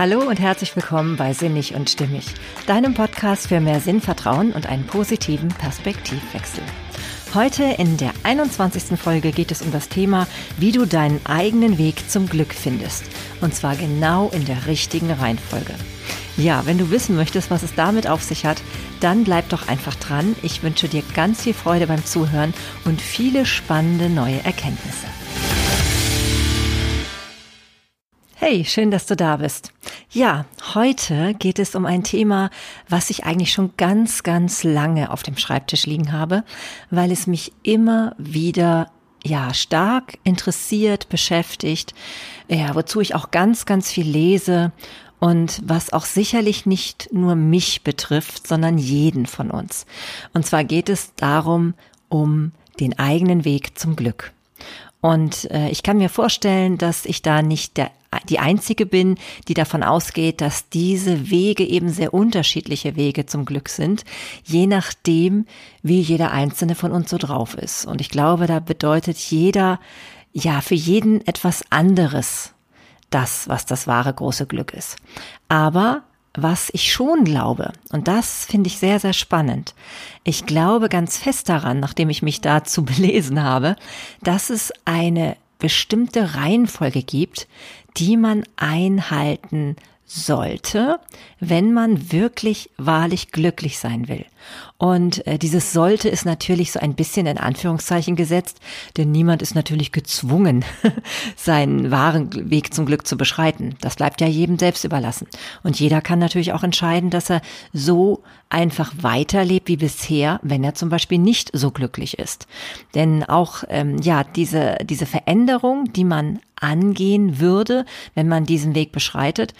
Hallo und herzlich willkommen bei Sinnig und Stimmig, deinem Podcast für mehr Sinnvertrauen und einen positiven Perspektivwechsel. Heute in der 21. Folge geht es um das Thema, wie du deinen eigenen Weg zum Glück findest. Und zwar genau in der richtigen Reihenfolge. Ja, wenn du wissen möchtest, was es damit auf sich hat, dann bleib doch einfach dran. Ich wünsche dir ganz viel Freude beim Zuhören und viele spannende neue Erkenntnisse. Hey, schön, dass du da bist. Ja, heute geht es um ein Thema, was ich eigentlich schon ganz, ganz lange auf dem Schreibtisch liegen habe, weil es mich immer wieder ja, stark interessiert, beschäftigt, ja, wozu ich auch ganz, ganz viel lese und was auch sicherlich nicht nur mich betrifft, sondern jeden von uns. Und zwar geht es darum, um den eigenen Weg zum Glück. Und äh, ich kann mir vorstellen, dass ich da nicht der, die Einzige bin, die davon ausgeht, dass diese Wege eben sehr unterschiedliche Wege zum Glück sind, je nachdem, wie jeder einzelne von uns so drauf ist. Und ich glaube, da bedeutet jeder, ja, für jeden etwas anderes, das, was das wahre große Glück ist. Aber was ich schon glaube, und das finde ich sehr, sehr spannend. Ich glaube ganz fest daran, nachdem ich mich dazu belesen habe, dass es eine bestimmte Reihenfolge gibt, die man einhalten sollte, wenn man wirklich wahrlich glücklich sein will. Und äh, dieses sollte ist natürlich so ein bisschen in Anführungszeichen gesetzt, denn niemand ist natürlich gezwungen, seinen wahren Weg zum Glück zu beschreiten. Das bleibt ja jedem selbst überlassen. Und jeder kann natürlich auch entscheiden, dass er so einfach weiterlebt wie bisher, wenn er zum Beispiel nicht so glücklich ist. Denn auch ähm, ja diese diese Veränderung, die man angehen würde, wenn man diesen Weg beschreitet,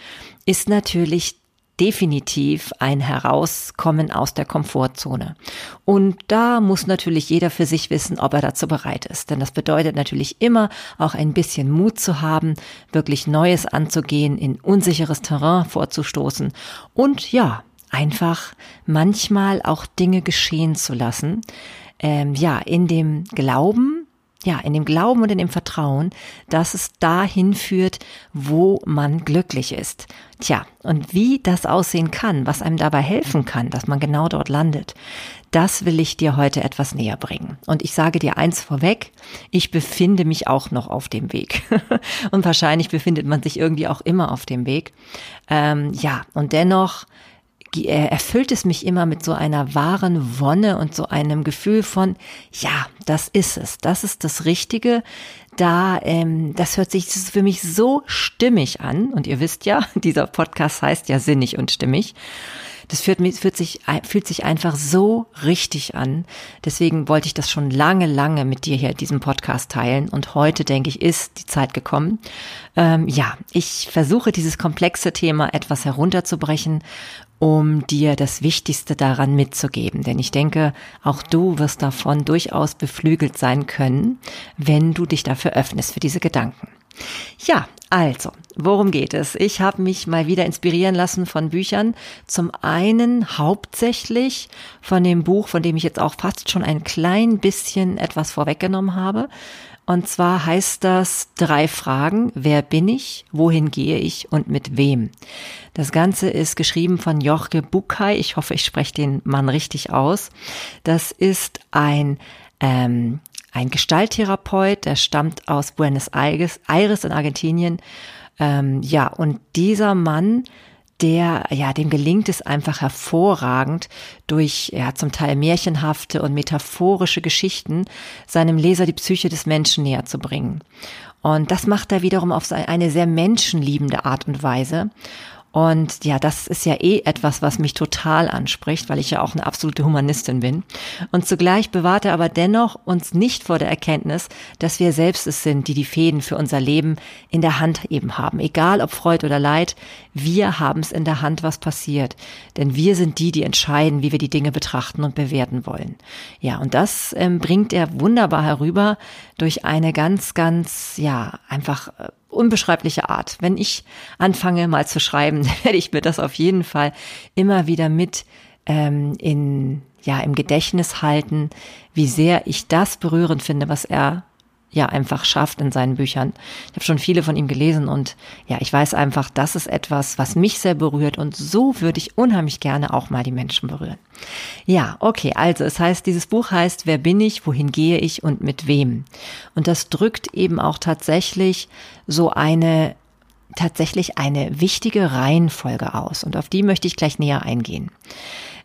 ist natürlich definitiv ein Herauskommen aus der Komfortzone. Und da muss natürlich jeder für sich wissen, ob er dazu bereit ist. Denn das bedeutet natürlich immer auch ein bisschen Mut zu haben, wirklich Neues anzugehen, in unsicheres Terrain vorzustoßen und ja, einfach manchmal auch Dinge geschehen zu lassen. Ähm, ja, in dem Glauben, ja, in dem Glauben und in dem Vertrauen, dass es dahin führt, wo man glücklich ist. Tja, und wie das aussehen kann, was einem dabei helfen kann, dass man genau dort landet, das will ich dir heute etwas näher bringen. Und ich sage dir eins vorweg, ich befinde mich auch noch auf dem Weg. und wahrscheinlich befindet man sich irgendwie auch immer auf dem Weg. Ähm, ja, und dennoch erfüllt es mich immer mit so einer wahren Wonne und so einem Gefühl von, ja, das ist es, das ist das Richtige. Da, ähm, das hört sich das für mich so stimmig an. Und ihr wisst ja, dieser Podcast heißt ja sinnig und stimmig. Das fühlt, fühlt, sich, fühlt sich einfach so richtig an. Deswegen wollte ich das schon lange, lange mit dir hier diesen Podcast teilen. Und heute, denke ich, ist die Zeit gekommen. Ähm, ja, ich versuche dieses komplexe Thema etwas herunterzubrechen um dir das Wichtigste daran mitzugeben. Denn ich denke, auch du wirst davon durchaus beflügelt sein können, wenn du dich dafür öffnest für diese Gedanken. Ja, also, worum geht es? Ich habe mich mal wieder inspirieren lassen von Büchern. Zum einen hauptsächlich von dem Buch, von dem ich jetzt auch fast schon ein klein bisschen etwas vorweggenommen habe. Und zwar heißt das drei Fragen. Wer bin ich? Wohin gehe ich? Und mit wem? Das Ganze ist geschrieben von Jorge Bukai. Ich hoffe, ich spreche den Mann richtig aus. Das ist ein, ähm, ein Gestalttherapeut, der stammt aus Buenos Aires, Aires in Argentinien. Ähm, ja, und dieser Mann der, ja, dem gelingt es einfach hervorragend, durch ja, zum Teil märchenhafte und metaphorische Geschichten seinem Leser die Psyche des Menschen näher zu bringen. Und das macht er wiederum auf eine sehr menschenliebende Art und Weise. Und ja, das ist ja eh etwas, was mich total anspricht, weil ich ja auch eine absolute Humanistin bin. Und zugleich bewahrt er aber dennoch uns nicht vor der Erkenntnis, dass wir selbst es sind, die die Fäden für unser Leben in der Hand eben haben. Egal ob Freud oder Leid, wir haben es in der Hand, was passiert. Denn wir sind die, die entscheiden, wie wir die Dinge betrachten und bewerten wollen. Ja, und das ähm, bringt er wunderbar herüber durch eine ganz, ganz, ja, einfach äh, unbeschreibliche Art. Wenn ich anfange mal zu schreiben, werde ich mir das auf jeden Fall immer wieder mit ähm, in ja im Gedächtnis halten, wie sehr ich das berührend finde, was er ja einfach schafft in seinen Büchern. Ich habe schon viele von ihm gelesen und ja, ich weiß einfach, das ist etwas, was mich sehr berührt und so würde ich unheimlich gerne auch mal die Menschen berühren. Ja, okay, also es heißt, dieses Buch heißt, wer bin ich, wohin gehe ich und mit wem? Und das drückt eben auch tatsächlich so eine tatsächlich eine wichtige Reihenfolge aus und auf die möchte ich gleich näher eingehen.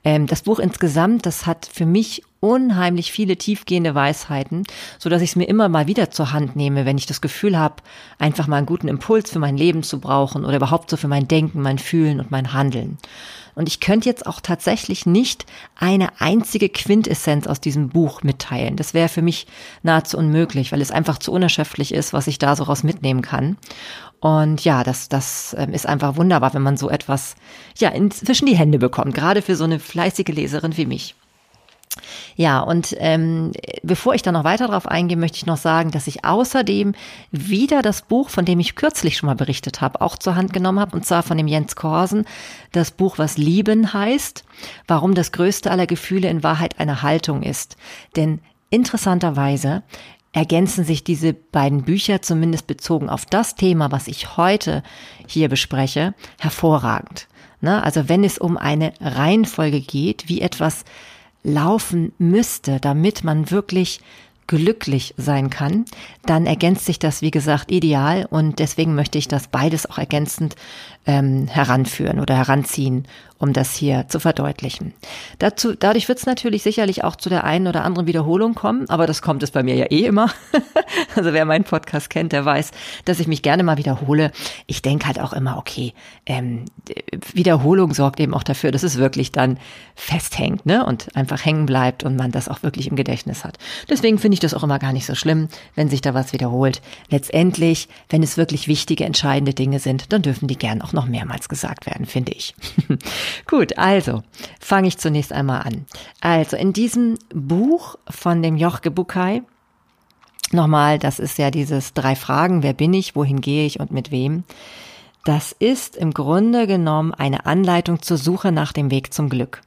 Ähm, das Buch insgesamt, das hat für mich unheimlich viele tiefgehende Weisheiten, so dass ich es mir immer mal wieder zur Hand nehme, wenn ich das Gefühl habe, einfach mal einen guten Impuls für mein Leben zu brauchen oder überhaupt so für mein Denken, mein Fühlen und mein Handeln. Und ich könnte jetzt auch tatsächlich nicht eine einzige Quintessenz aus diesem Buch mitteilen. Das wäre für mich nahezu unmöglich, weil es einfach zu unerschöpflich ist, was ich da so raus mitnehmen kann. Und ja, das, das ähm, ist einfach wunderbar, wenn man so etwas ja inzwischen die Hände bekommt, gerade für so eine fleißige Leserin wie mich. Ja, und ähm, bevor ich da noch weiter drauf eingehe, möchte ich noch sagen, dass ich außerdem wieder das Buch, von dem ich kürzlich schon mal berichtet habe, auch zur Hand genommen habe, und zwar von dem Jens Korsen, das Buch, was Lieben heißt, warum das größte aller Gefühle in Wahrheit eine Haltung ist. Denn interessanterweise ergänzen sich diese beiden Bücher, zumindest bezogen auf das Thema, was ich heute hier bespreche, hervorragend. Ne? Also wenn es um eine Reihenfolge geht, wie etwas laufen müsste, damit man wirklich glücklich sein kann, dann ergänzt sich das, wie gesagt, ideal. Und deswegen möchte ich das beides auch ergänzend ähm, heranführen oder heranziehen, um das hier zu verdeutlichen. Dazu, dadurch wird es natürlich sicherlich auch zu der einen oder anderen Wiederholung kommen, aber das kommt es bei mir ja eh immer. also wer meinen Podcast kennt, der weiß, dass ich mich gerne mal wiederhole. Ich denke halt auch immer, okay, ähm, Wiederholung sorgt eben auch dafür, dass es wirklich dann festhängt ne? und einfach hängen bleibt und man das auch wirklich im Gedächtnis hat. Deswegen finde ich das auch immer gar nicht so schlimm, wenn sich da was wiederholt. Letztendlich, wenn es wirklich wichtige, entscheidende Dinge sind, dann dürfen die gern auch noch mehrmals gesagt werden, finde ich. Gut, also fange ich zunächst einmal an. Also in diesem Buch von dem Jochke Bukai, nochmal, das ist ja dieses drei Fragen, wer bin ich, wohin gehe ich und mit wem. Das ist im Grunde genommen eine Anleitung zur Suche nach dem Weg zum Glück.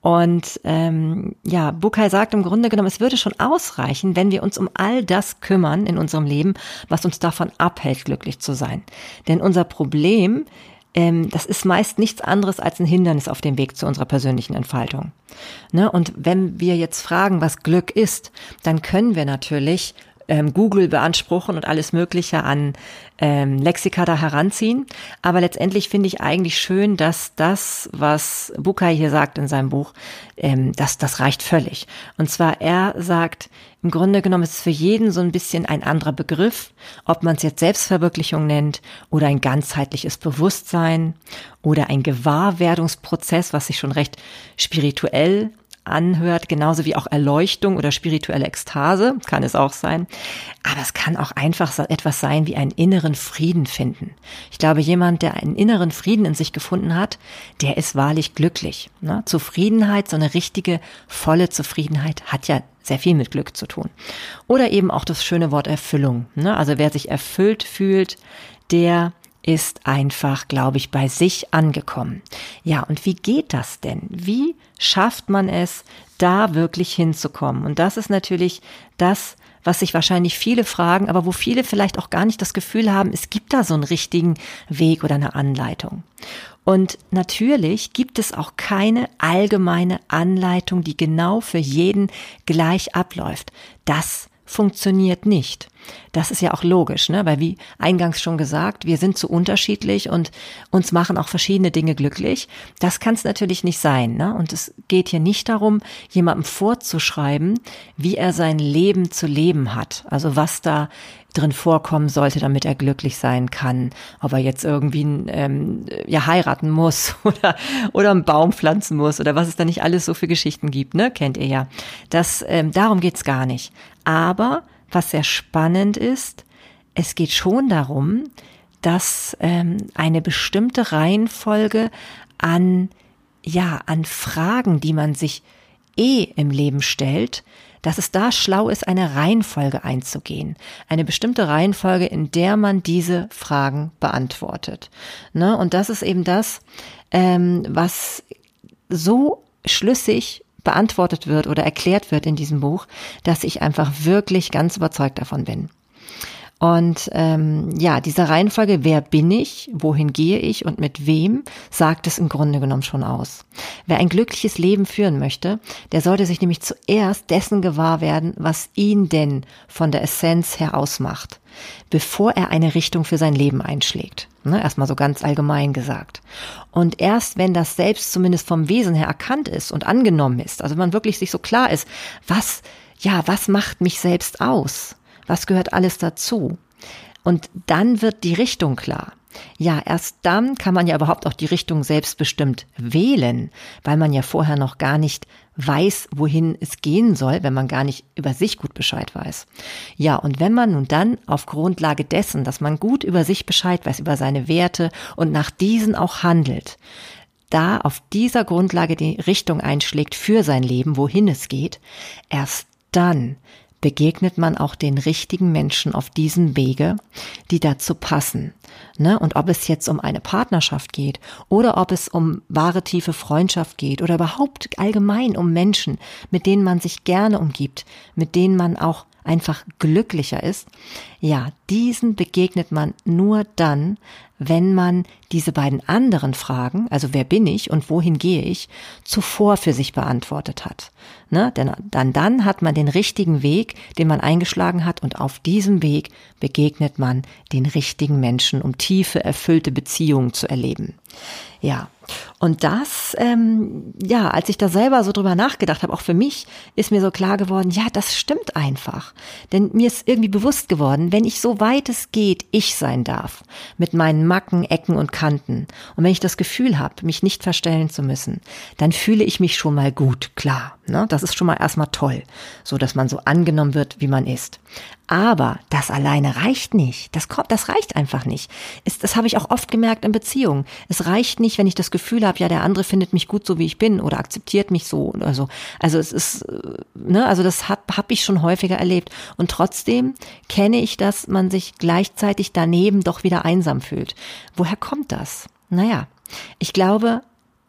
Und ähm, ja, Bukai sagt im Grunde genommen, es würde schon ausreichen, wenn wir uns um all das kümmern in unserem Leben, was uns davon abhält, glücklich zu sein. Denn unser Problem, ähm, das ist meist nichts anderes als ein Hindernis auf dem Weg zu unserer persönlichen Entfaltung. Ne? Und wenn wir jetzt fragen, was Glück ist, dann können wir natürlich ähm, Google beanspruchen und alles Mögliche an ähm, Lexika da heranziehen. Aber letztendlich finde ich eigentlich schön, dass das, was Bukai hier sagt in seinem Buch, ähm, dass das reicht völlig. Und zwar er sagt, im Grunde genommen ist es für jeden so ein bisschen ein anderer Begriff, ob man es jetzt Selbstverwirklichung nennt oder ein ganzheitliches Bewusstsein oder ein Gewahrwerdungsprozess, was sich schon recht spirituell anhört, genauso wie auch Erleuchtung oder spirituelle Ekstase, kann es auch sein. Aber es kann auch einfach etwas sein wie einen inneren Frieden finden. Ich glaube, jemand, der einen inneren Frieden in sich gefunden hat, der ist wahrlich glücklich. Ne? Zufriedenheit, so eine richtige, volle Zufriedenheit hat ja sehr viel mit Glück zu tun. Oder eben auch das schöne Wort Erfüllung. Ne? Also wer sich erfüllt fühlt, der ist einfach, glaube ich, bei sich angekommen. Ja, und wie geht das denn? Wie schafft man es, da wirklich hinzukommen? Und das ist natürlich das, was sich wahrscheinlich viele fragen, aber wo viele vielleicht auch gar nicht das Gefühl haben, es gibt da so einen richtigen Weg oder eine Anleitung. Und natürlich gibt es auch keine allgemeine Anleitung, die genau für jeden gleich abläuft. Das funktioniert nicht. Das ist ja auch logisch, ne? weil wie eingangs schon gesagt, wir sind so unterschiedlich und uns machen auch verschiedene Dinge glücklich. Das kann es natürlich nicht sein. Ne? Und es geht hier nicht darum, jemandem vorzuschreiben, wie er sein Leben zu leben hat. Also was da drin vorkommen sollte, damit er glücklich sein kann. Ob er jetzt irgendwie ähm, ja heiraten muss oder oder einen Baum pflanzen muss oder was es da nicht alles so für Geschichten gibt, ne? Kennt ihr ja. Das ähm, darum geht's gar nicht. Aber was sehr spannend ist, es geht schon darum, dass ähm, eine bestimmte Reihenfolge an, ja, an Fragen, die man sich eh im Leben stellt, dass es da schlau ist, eine Reihenfolge einzugehen. Eine bestimmte Reihenfolge, in der man diese Fragen beantwortet. Ne? Und das ist eben das, ähm, was so schlüssig beantwortet wird oder erklärt wird in diesem Buch, dass ich einfach wirklich ganz überzeugt davon bin. Und ähm, ja, diese Reihenfolge, wer bin ich, wohin gehe ich und mit wem, sagt es im Grunde genommen schon aus. Wer ein glückliches Leben führen möchte, der sollte sich nämlich zuerst dessen gewahr werden, was ihn denn von der Essenz her ausmacht, bevor er eine Richtung für sein Leben einschlägt. Ne, erstmal so ganz allgemein gesagt. Und erst wenn das selbst zumindest vom Wesen her erkannt ist und angenommen ist, also man wirklich sich so klar ist, was, ja, was macht mich selbst aus? Was gehört alles dazu? Und dann wird die Richtung klar. Ja, erst dann kann man ja überhaupt auch die Richtung selbstbestimmt wählen, weil man ja vorher noch gar nicht weiß, wohin es gehen soll, wenn man gar nicht über sich gut Bescheid weiß. Ja, und wenn man nun dann auf Grundlage dessen, dass man gut über sich Bescheid weiß, über seine Werte und nach diesen auch handelt, da auf dieser Grundlage die Richtung einschlägt für sein Leben, wohin es geht, erst dann begegnet man auch den richtigen Menschen auf diesem Wege, die dazu passen. Ne? Und ob es jetzt um eine Partnerschaft geht oder ob es um wahre tiefe Freundschaft geht oder überhaupt allgemein um Menschen, mit denen man sich gerne umgibt, mit denen man auch einfach glücklicher ist, ja, diesen begegnet man nur dann, wenn man diese beiden anderen Fragen, also wer bin ich und wohin gehe ich, zuvor für sich beantwortet hat. Ne? Denn dann, dann hat man den richtigen Weg, den man eingeschlagen hat und auf diesem Weg begegnet man den richtigen Menschen, um tiefe, erfüllte Beziehungen zu erleben. Ja, und das, ähm, ja, als ich da selber so drüber nachgedacht habe, auch für mich, ist mir so klar geworden, ja, das stimmt einfach. Denn mir ist irgendwie bewusst geworden, wenn ich so weit es geht, ich sein darf, mit meinen Macken, Ecken und Kanten, und wenn ich das Gefühl habe, mich nicht verstellen zu müssen, dann fühle ich mich schon mal gut, klar. Ne? Das ist schon mal erstmal toll, so dass man so angenommen wird, wie man ist. Aber das alleine reicht nicht. Das kommt, das reicht einfach nicht. Ist, das habe ich auch oft gemerkt in Beziehungen. Es reicht nicht, wenn ich das Gefühl habe, ja, der andere findet mich gut so wie ich bin oder akzeptiert mich so oder so. Also es ist, äh, ne, also das habe hab ich schon häufiger erlebt. Und trotzdem kenne ich, dass man sich gleichzeitig daneben doch wieder einsam fühlt. Woher kommt das? Naja, ich glaube,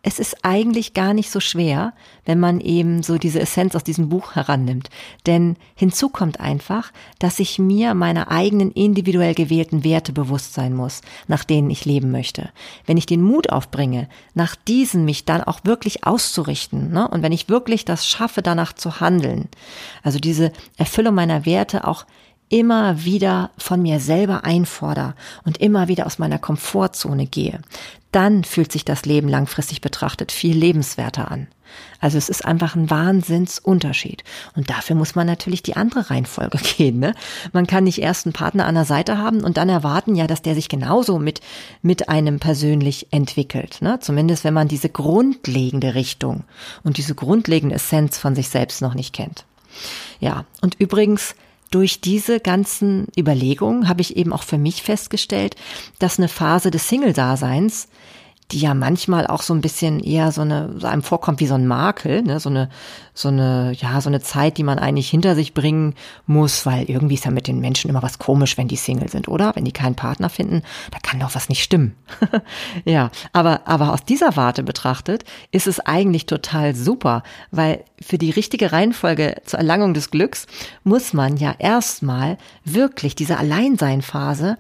es ist eigentlich gar nicht so schwer, wenn man eben so diese Essenz aus diesem Buch herannimmt. Denn hinzu kommt einfach, dass ich mir meiner eigenen individuell gewählten Werte bewusst sein muss, nach denen ich leben möchte. Wenn ich den Mut aufbringe, nach diesen mich dann auch wirklich auszurichten, ne? und wenn ich wirklich das schaffe, danach zu handeln, also diese Erfüllung meiner Werte auch immer wieder von mir selber einfordere und immer wieder aus meiner Komfortzone gehe, dann fühlt sich das Leben langfristig betrachtet viel lebenswerter an. Also es ist einfach ein Wahnsinnsunterschied. Und dafür muss man natürlich die andere Reihenfolge gehen. Ne? Man kann nicht erst einen Partner an der Seite haben und dann erwarten ja, dass der sich genauso mit, mit einem persönlich entwickelt. Ne? Zumindest wenn man diese grundlegende Richtung und diese grundlegende Essenz von sich selbst noch nicht kennt. Ja, und übrigens, durch diese ganzen Überlegungen habe ich eben auch für mich festgestellt, dass eine Phase des Single-Daseins die ja manchmal auch so ein bisschen eher so eine, so einem vorkommt wie so ein Makel, ne, so eine, so eine, ja, so eine Zeit, die man eigentlich hinter sich bringen muss, weil irgendwie ist ja mit den Menschen immer was komisch, wenn die Single sind, oder? Wenn die keinen Partner finden, da kann doch was nicht stimmen. ja, aber, aber aus dieser Warte betrachtet ist es eigentlich total super, weil für die richtige Reihenfolge zur Erlangung des Glücks muss man ja erstmal wirklich diese Alleinseinphase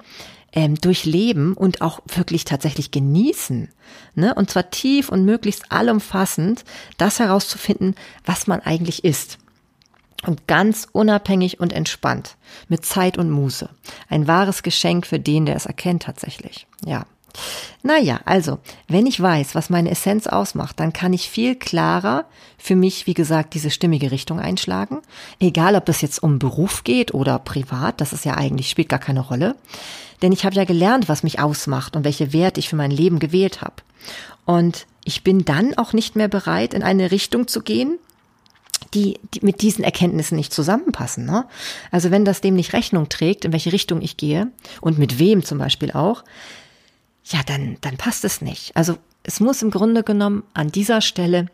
ähm, durchleben und auch wirklich tatsächlich genießen. Ne? Und zwar tief und möglichst allumfassend das herauszufinden, was man eigentlich ist. Und ganz unabhängig und entspannt, mit Zeit und Muße. Ein wahres Geschenk für den, der es erkennt tatsächlich. Ja. Naja, also, wenn ich weiß, was meine Essenz ausmacht, dann kann ich viel klarer für mich, wie gesagt, diese stimmige Richtung einschlagen. Egal, ob es jetzt um Beruf geht oder privat, das ist ja eigentlich, spielt gar keine Rolle. Denn ich habe ja gelernt, was mich ausmacht und welche Werte ich für mein Leben gewählt habe. Und ich bin dann auch nicht mehr bereit, in eine Richtung zu gehen, die, die mit diesen Erkenntnissen nicht zusammenpassen. Ne? Also wenn das dem nicht Rechnung trägt, in welche Richtung ich gehe und mit wem zum Beispiel auch, ja, dann, dann passt es nicht. Also es muss im Grunde genommen an dieser Stelle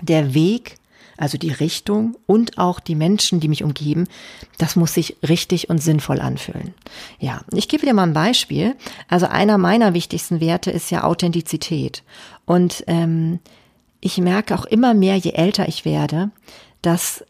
der Weg, also die Richtung und auch die Menschen, die mich umgeben, das muss sich richtig und sinnvoll anfühlen. Ja, ich gebe dir mal ein Beispiel. Also einer meiner wichtigsten Werte ist ja Authentizität. Und ähm, ich merke auch immer mehr, je älter ich werde, dass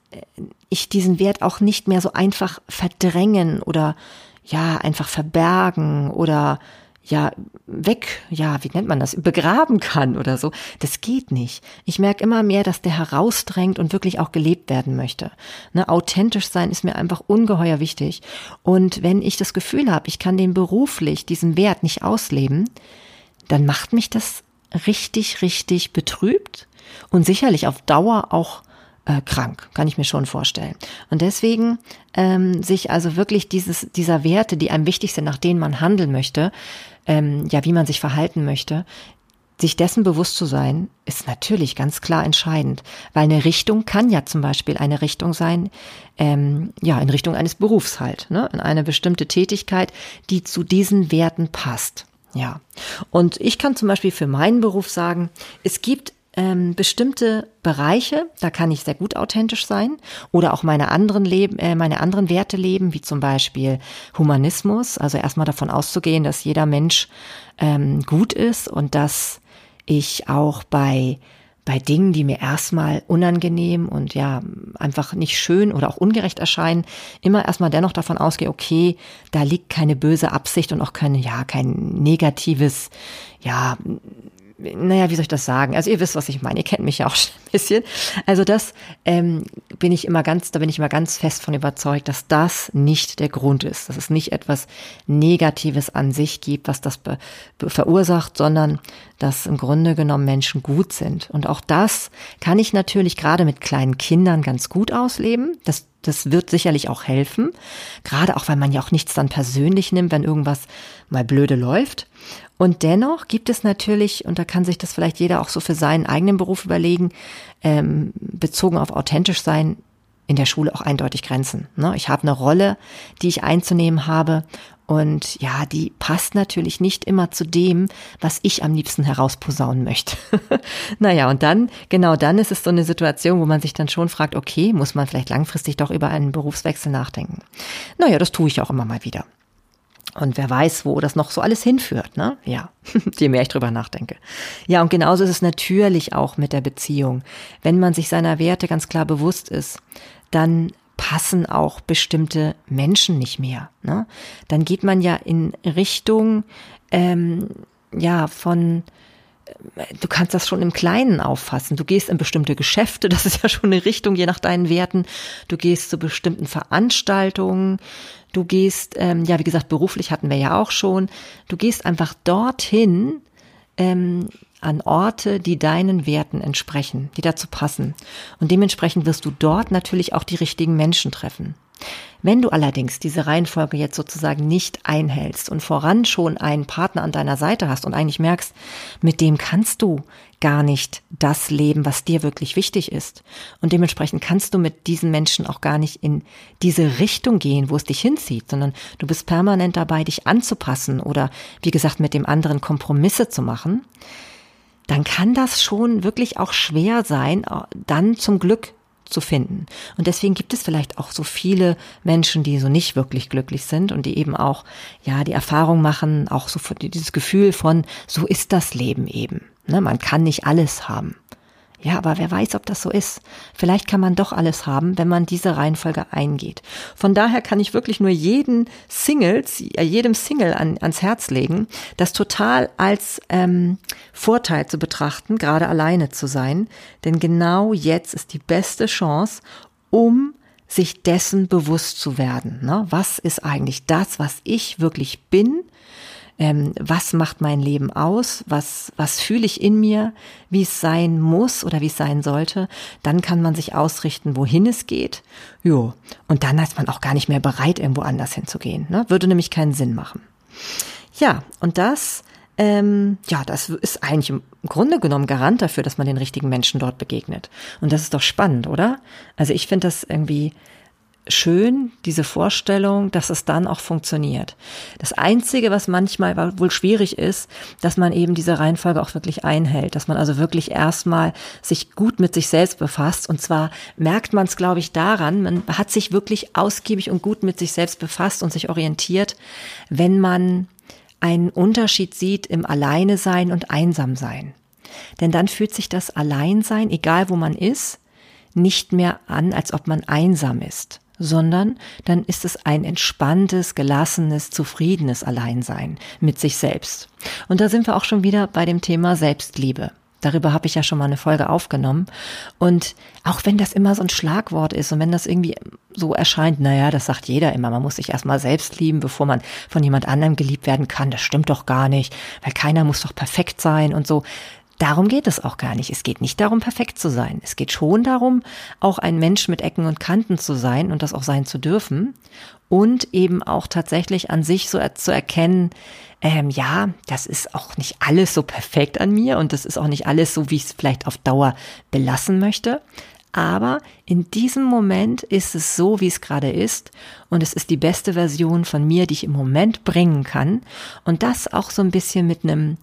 ich diesen Wert auch nicht mehr so einfach verdrängen oder ja, einfach verbergen oder ja, weg, ja, wie nennt man das, begraben kann oder so. Das geht nicht. Ich merke immer mehr, dass der herausdrängt und wirklich auch gelebt werden möchte. Ne, authentisch sein ist mir einfach ungeheuer wichtig. Und wenn ich das Gefühl habe, ich kann den beruflich, diesen Wert nicht ausleben, dann macht mich das richtig, richtig betrübt und sicherlich auf Dauer auch äh, krank, kann ich mir schon vorstellen. Und deswegen ähm, sich also wirklich dieses, dieser Werte, die einem wichtig sind, nach denen man handeln möchte, ähm, ja, wie man sich verhalten möchte, sich dessen bewusst zu sein, ist natürlich ganz klar entscheidend, weil eine Richtung kann ja zum Beispiel eine Richtung sein, ähm, ja, in Richtung eines Berufs halt, ne, in eine bestimmte Tätigkeit, die zu diesen Werten passt. Ja, und ich kann zum Beispiel für meinen Beruf sagen, es gibt ähm, bestimmte Bereiche, da kann ich sehr gut authentisch sein oder auch meine anderen Leben, äh, meine anderen Werte leben, wie zum Beispiel Humanismus, also erstmal davon auszugehen, dass jeder Mensch ähm, gut ist und dass ich auch bei bei Dingen, die mir erstmal unangenehm und ja, einfach nicht schön oder auch ungerecht erscheinen, immer erstmal dennoch davon ausgehe, okay, da liegt keine böse Absicht und auch keine, ja, kein negatives, ja, naja, wie soll ich das sagen? Also ihr wisst, was ich meine. Ihr kennt mich ja auch schon ein bisschen. Also das ähm, bin ich immer ganz, da bin ich immer ganz fest von überzeugt, dass das nicht der Grund ist, dass es nicht etwas Negatives an sich gibt, was das verursacht, sondern dass im Grunde genommen Menschen gut sind. Und auch das kann ich natürlich gerade mit kleinen Kindern ganz gut ausleben. Das das wird sicherlich auch helfen. Gerade auch, weil man ja auch nichts dann persönlich nimmt, wenn irgendwas mal blöde läuft. Und dennoch gibt es natürlich, und da kann sich das vielleicht jeder auch so für seinen eigenen Beruf überlegen, ähm, bezogen auf authentisch sein, in der Schule auch eindeutig Grenzen. Ne? Ich habe eine Rolle, die ich einzunehmen habe und ja, die passt natürlich nicht immer zu dem, was ich am liebsten herausposaunen möchte. naja, und dann, genau dann ist es so eine Situation, wo man sich dann schon fragt, okay, muss man vielleicht langfristig doch über einen Berufswechsel nachdenken. Naja, das tue ich auch immer mal wieder. Und wer weiß, wo das noch so alles hinführt, ne? Ja, je mehr ich drüber nachdenke. Ja, und genauso ist es natürlich auch mit der Beziehung. Wenn man sich seiner Werte ganz klar bewusst ist, dann passen auch bestimmte Menschen nicht mehr. Ne? Dann geht man ja in Richtung, ähm, ja, von, du kannst das schon im Kleinen auffassen. Du gehst in bestimmte Geschäfte, das ist ja schon eine Richtung, je nach deinen Werten. Du gehst zu bestimmten Veranstaltungen. Du gehst, ähm, ja, wie gesagt, beruflich hatten wir ja auch schon. Du gehst einfach dorthin, ähm, an Orte, die deinen Werten entsprechen, die dazu passen. Und dementsprechend wirst du dort natürlich auch die richtigen Menschen treffen. Wenn du allerdings diese Reihenfolge jetzt sozusagen nicht einhältst und voran schon einen Partner an deiner Seite hast und eigentlich merkst, mit dem kannst du gar nicht das leben, was dir wirklich wichtig ist. Und dementsprechend kannst du mit diesen Menschen auch gar nicht in diese Richtung gehen, wo es dich hinzieht, sondern du bist permanent dabei, dich anzupassen oder, wie gesagt, mit dem anderen Kompromisse zu machen dann kann das schon wirklich auch schwer sein, äh, dann zum Glück zu finden. Und deswegen gibt es vielleicht auch so viele Menschen, die so nicht wirklich glücklich sind und die eben auch, ja, die Erfahrung machen, auch so dieses Gefühl von, so ist das Leben eben. Ne, man kann nicht alles haben. Ja, aber wer weiß, ob das so ist. Vielleicht kann man doch alles haben, wenn man diese Reihenfolge eingeht. Von daher kann ich wirklich nur jeden Singles, äh, jedem Single an, ans Herz legen, das total als ähm, Vorteil zu betrachten, gerade alleine zu sein. Denn genau jetzt ist die beste Chance, um sich dessen bewusst zu werden. Ne? Was ist eigentlich das, was ich wirklich bin? Ähm, was macht mein Leben aus, was, was fühle ich in mir, wie es sein muss oder wie es sein sollte, dann kann man sich ausrichten, wohin es geht. Jo. Und dann ist man auch gar nicht mehr bereit, irgendwo anders hinzugehen. Ne? Würde nämlich keinen Sinn machen. Ja, und das, ähm, ja, das ist eigentlich im Grunde genommen Garant dafür, dass man den richtigen Menschen dort begegnet. Und das ist doch spannend, oder? Also ich finde das irgendwie schön, diese Vorstellung, dass es dann auch funktioniert. Das Einzige, was manchmal wohl schwierig ist, dass man eben diese Reihenfolge auch wirklich einhält, dass man also wirklich erstmal sich gut mit sich selbst befasst. Und zwar merkt man es, glaube ich, daran, man hat sich wirklich ausgiebig und gut mit sich selbst befasst und sich orientiert, wenn man einen Unterschied sieht im Alleine sein und einsam sein. Denn dann fühlt sich das Alleinsein, egal wo man ist, nicht mehr an, als ob man einsam ist, sondern dann ist es ein entspanntes, gelassenes, zufriedenes Alleinsein mit sich selbst. Und da sind wir auch schon wieder bei dem Thema Selbstliebe. Darüber habe ich ja schon mal eine Folge aufgenommen. Und auch wenn das immer so ein Schlagwort ist und wenn das irgendwie so erscheint, naja, das sagt jeder immer, man muss sich erstmal selbst lieben, bevor man von jemand anderem geliebt werden kann, das stimmt doch gar nicht, weil keiner muss doch perfekt sein und so. Darum geht es auch gar nicht. Es geht nicht darum, perfekt zu sein. Es geht schon darum, auch ein Mensch mit Ecken und Kanten zu sein und das auch sein zu dürfen und eben auch tatsächlich an sich so zu erkennen, ähm, ja, das ist auch nicht alles so perfekt an mir und das ist auch nicht alles so, wie ich es vielleicht auf Dauer belassen möchte. Aber in diesem Moment ist es so, wie es gerade ist. Und es ist die beste Version von mir, die ich im Moment bringen kann. Und das auch so ein bisschen mit einem,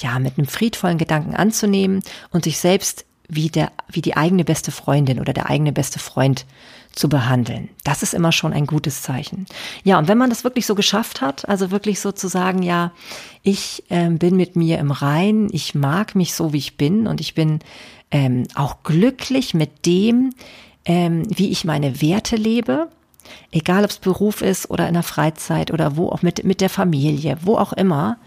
ja, mit einem friedvollen Gedanken anzunehmen und sich selbst wie der, wie die eigene beste Freundin oder der eigene beste Freund zu behandeln. Das ist immer schon ein gutes Zeichen. Ja, und wenn man das wirklich so geschafft hat, also wirklich so zu sagen, ja, ich äh, bin mit mir im Rein, ich mag mich so, wie ich bin und ich bin ähm, auch glücklich mit dem, ähm, wie ich meine Werte lebe, egal ob es Beruf ist oder in der Freizeit oder wo auch mit, mit der Familie, wo auch immer,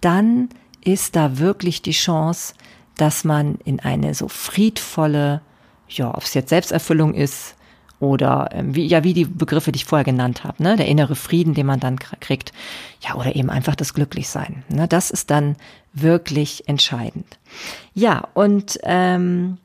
dann ist da wirklich die Chance, dass man in eine so friedvolle, ja, ob es jetzt Selbsterfüllung ist, oder ähm, wie, ja, wie die Begriffe, die ich vorher genannt habe, ne? der innere Frieden, den man dann kriegt, ja, oder eben einfach das Glücklichsein. Ne? Das ist dann wirklich entscheidend. Ja, und ähm,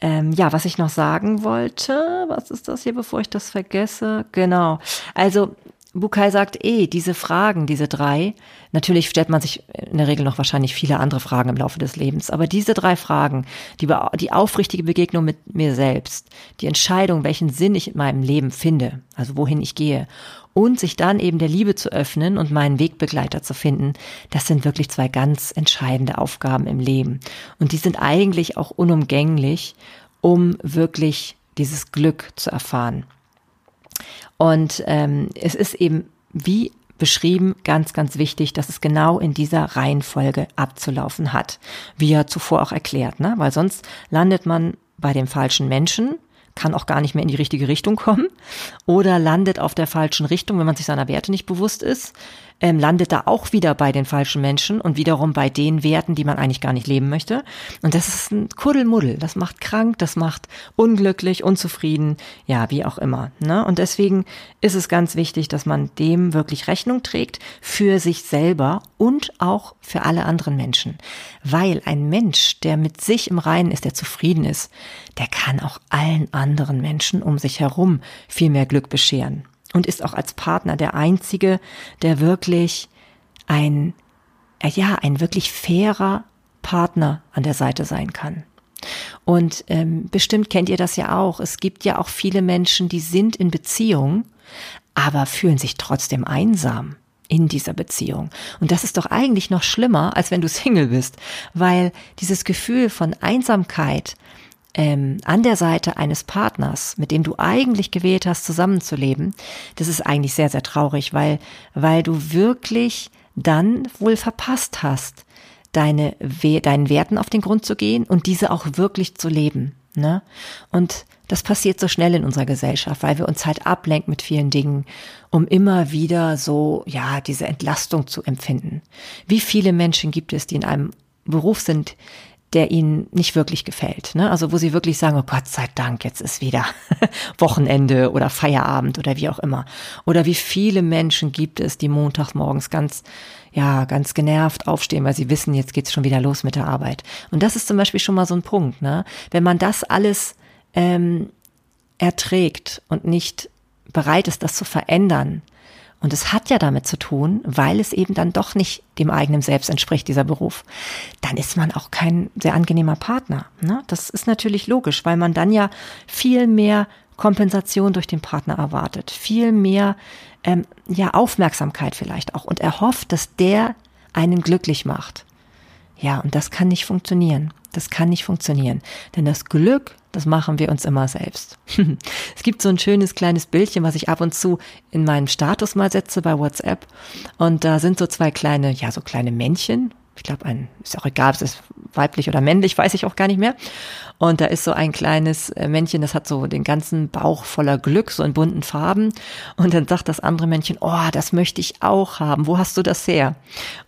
ähm, ja, was ich noch sagen wollte, was ist das hier, bevor ich das vergesse? Genau. Also Bukai sagt eh, diese Fragen, diese drei, natürlich stellt man sich in der Regel noch wahrscheinlich viele andere Fragen im Laufe des Lebens, aber diese drei Fragen, die, die aufrichtige Begegnung mit mir selbst, die Entscheidung, welchen Sinn ich in meinem Leben finde, also wohin ich gehe, und sich dann eben der Liebe zu öffnen und meinen Wegbegleiter zu finden, das sind wirklich zwei ganz entscheidende Aufgaben im Leben. Und die sind eigentlich auch unumgänglich, um wirklich dieses Glück zu erfahren. Und ähm, es ist eben wie beschrieben, ganz, ganz wichtig, dass es genau in dieser Reihenfolge abzulaufen hat, wie er zuvor auch erklärt, ne? weil sonst landet man bei dem falschen Menschen, kann auch gar nicht mehr in die richtige Richtung kommen oder landet auf der falschen Richtung, wenn man sich seiner Werte nicht bewusst ist, ähm, landet da auch wieder bei den falschen Menschen und wiederum bei den Werten, die man eigentlich gar nicht leben möchte. Und das ist ein Kuddelmuddel. Das macht krank, das macht unglücklich, unzufrieden, ja, wie auch immer. Ne? Und deswegen ist es ganz wichtig, dass man dem wirklich Rechnung trägt für sich selber und auch für alle anderen Menschen. Weil ein Mensch, der mit sich im Reinen ist, der zufrieden ist, der kann auch allen anderen Menschen um sich herum viel mehr Glück bescheren und ist auch als Partner der einzige, der wirklich ein, äh, ja, ein wirklich fairer Partner an der Seite sein kann. Und ähm, bestimmt kennt ihr das ja auch. Es gibt ja auch viele Menschen, die sind in Beziehung, aber fühlen sich trotzdem einsam in dieser Beziehung. Und das ist doch eigentlich noch schlimmer, als wenn du Single bist, weil dieses Gefühl von Einsamkeit ähm, an der Seite eines Partners, mit dem du eigentlich gewählt hast, zusammenzuleben, das ist eigentlich sehr, sehr traurig, weil, weil du wirklich dann wohl verpasst hast, deine, deinen Werten auf den Grund zu gehen und diese auch wirklich zu leben. Ne? Und das passiert so schnell in unserer Gesellschaft, weil wir uns halt ablenken mit vielen Dingen, um immer wieder so, ja, diese Entlastung zu empfinden. Wie viele Menschen gibt es, die in einem Beruf sind, der ihnen nicht wirklich gefällt. Ne? Also wo sie wirklich sagen, oh Gott sei Dank, jetzt ist wieder Wochenende oder Feierabend oder wie auch immer. Oder wie viele Menschen gibt es, die montags morgens ganz, ja, ganz genervt aufstehen, weil sie wissen, jetzt geht's schon wieder los mit der Arbeit. Und das ist zum Beispiel schon mal so ein Punkt. Ne? Wenn man das alles ähm, erträgt und nicht bereit ist, das zu verändern, und es hat ja damit zu tun, weil es eben dann doch nicht dem eigenen Selbst entspricht, dieser Beruf. Dann ist man auch kein sehr angenehmer Partner. Ne? Das ist natürlich logisch, weil man dann ja viel mehr Kompensation durch den Partner erwartet, viel mehr ähm, ja Aufmerksamkeit vielleicht auch und erhofft, dass der einen glücklich macht. Ja, und das kann nicht funktionieren. Das kann nicht funktionieren. Denn das Glück, das machen wir uns immer selbst. es gibt so ein schönes kleines Bildchen, was ich ab und zu in meinen Status mal setze bei WhatsApp. Und da sind so zwei kleine, ja, so kleine Männchen, ich glaube, ein, ist auch egal, ob es weiblich oder männlich, weiß ich auch gar nicht mehr. Und da ist so ein kleines äh, Männchen, das hat so den ganzen Bauch voller Glück, so in bunten Farben. Und dann sagt das andere Männchen, oh, das möchte ich auch haben. Wo hast du das her?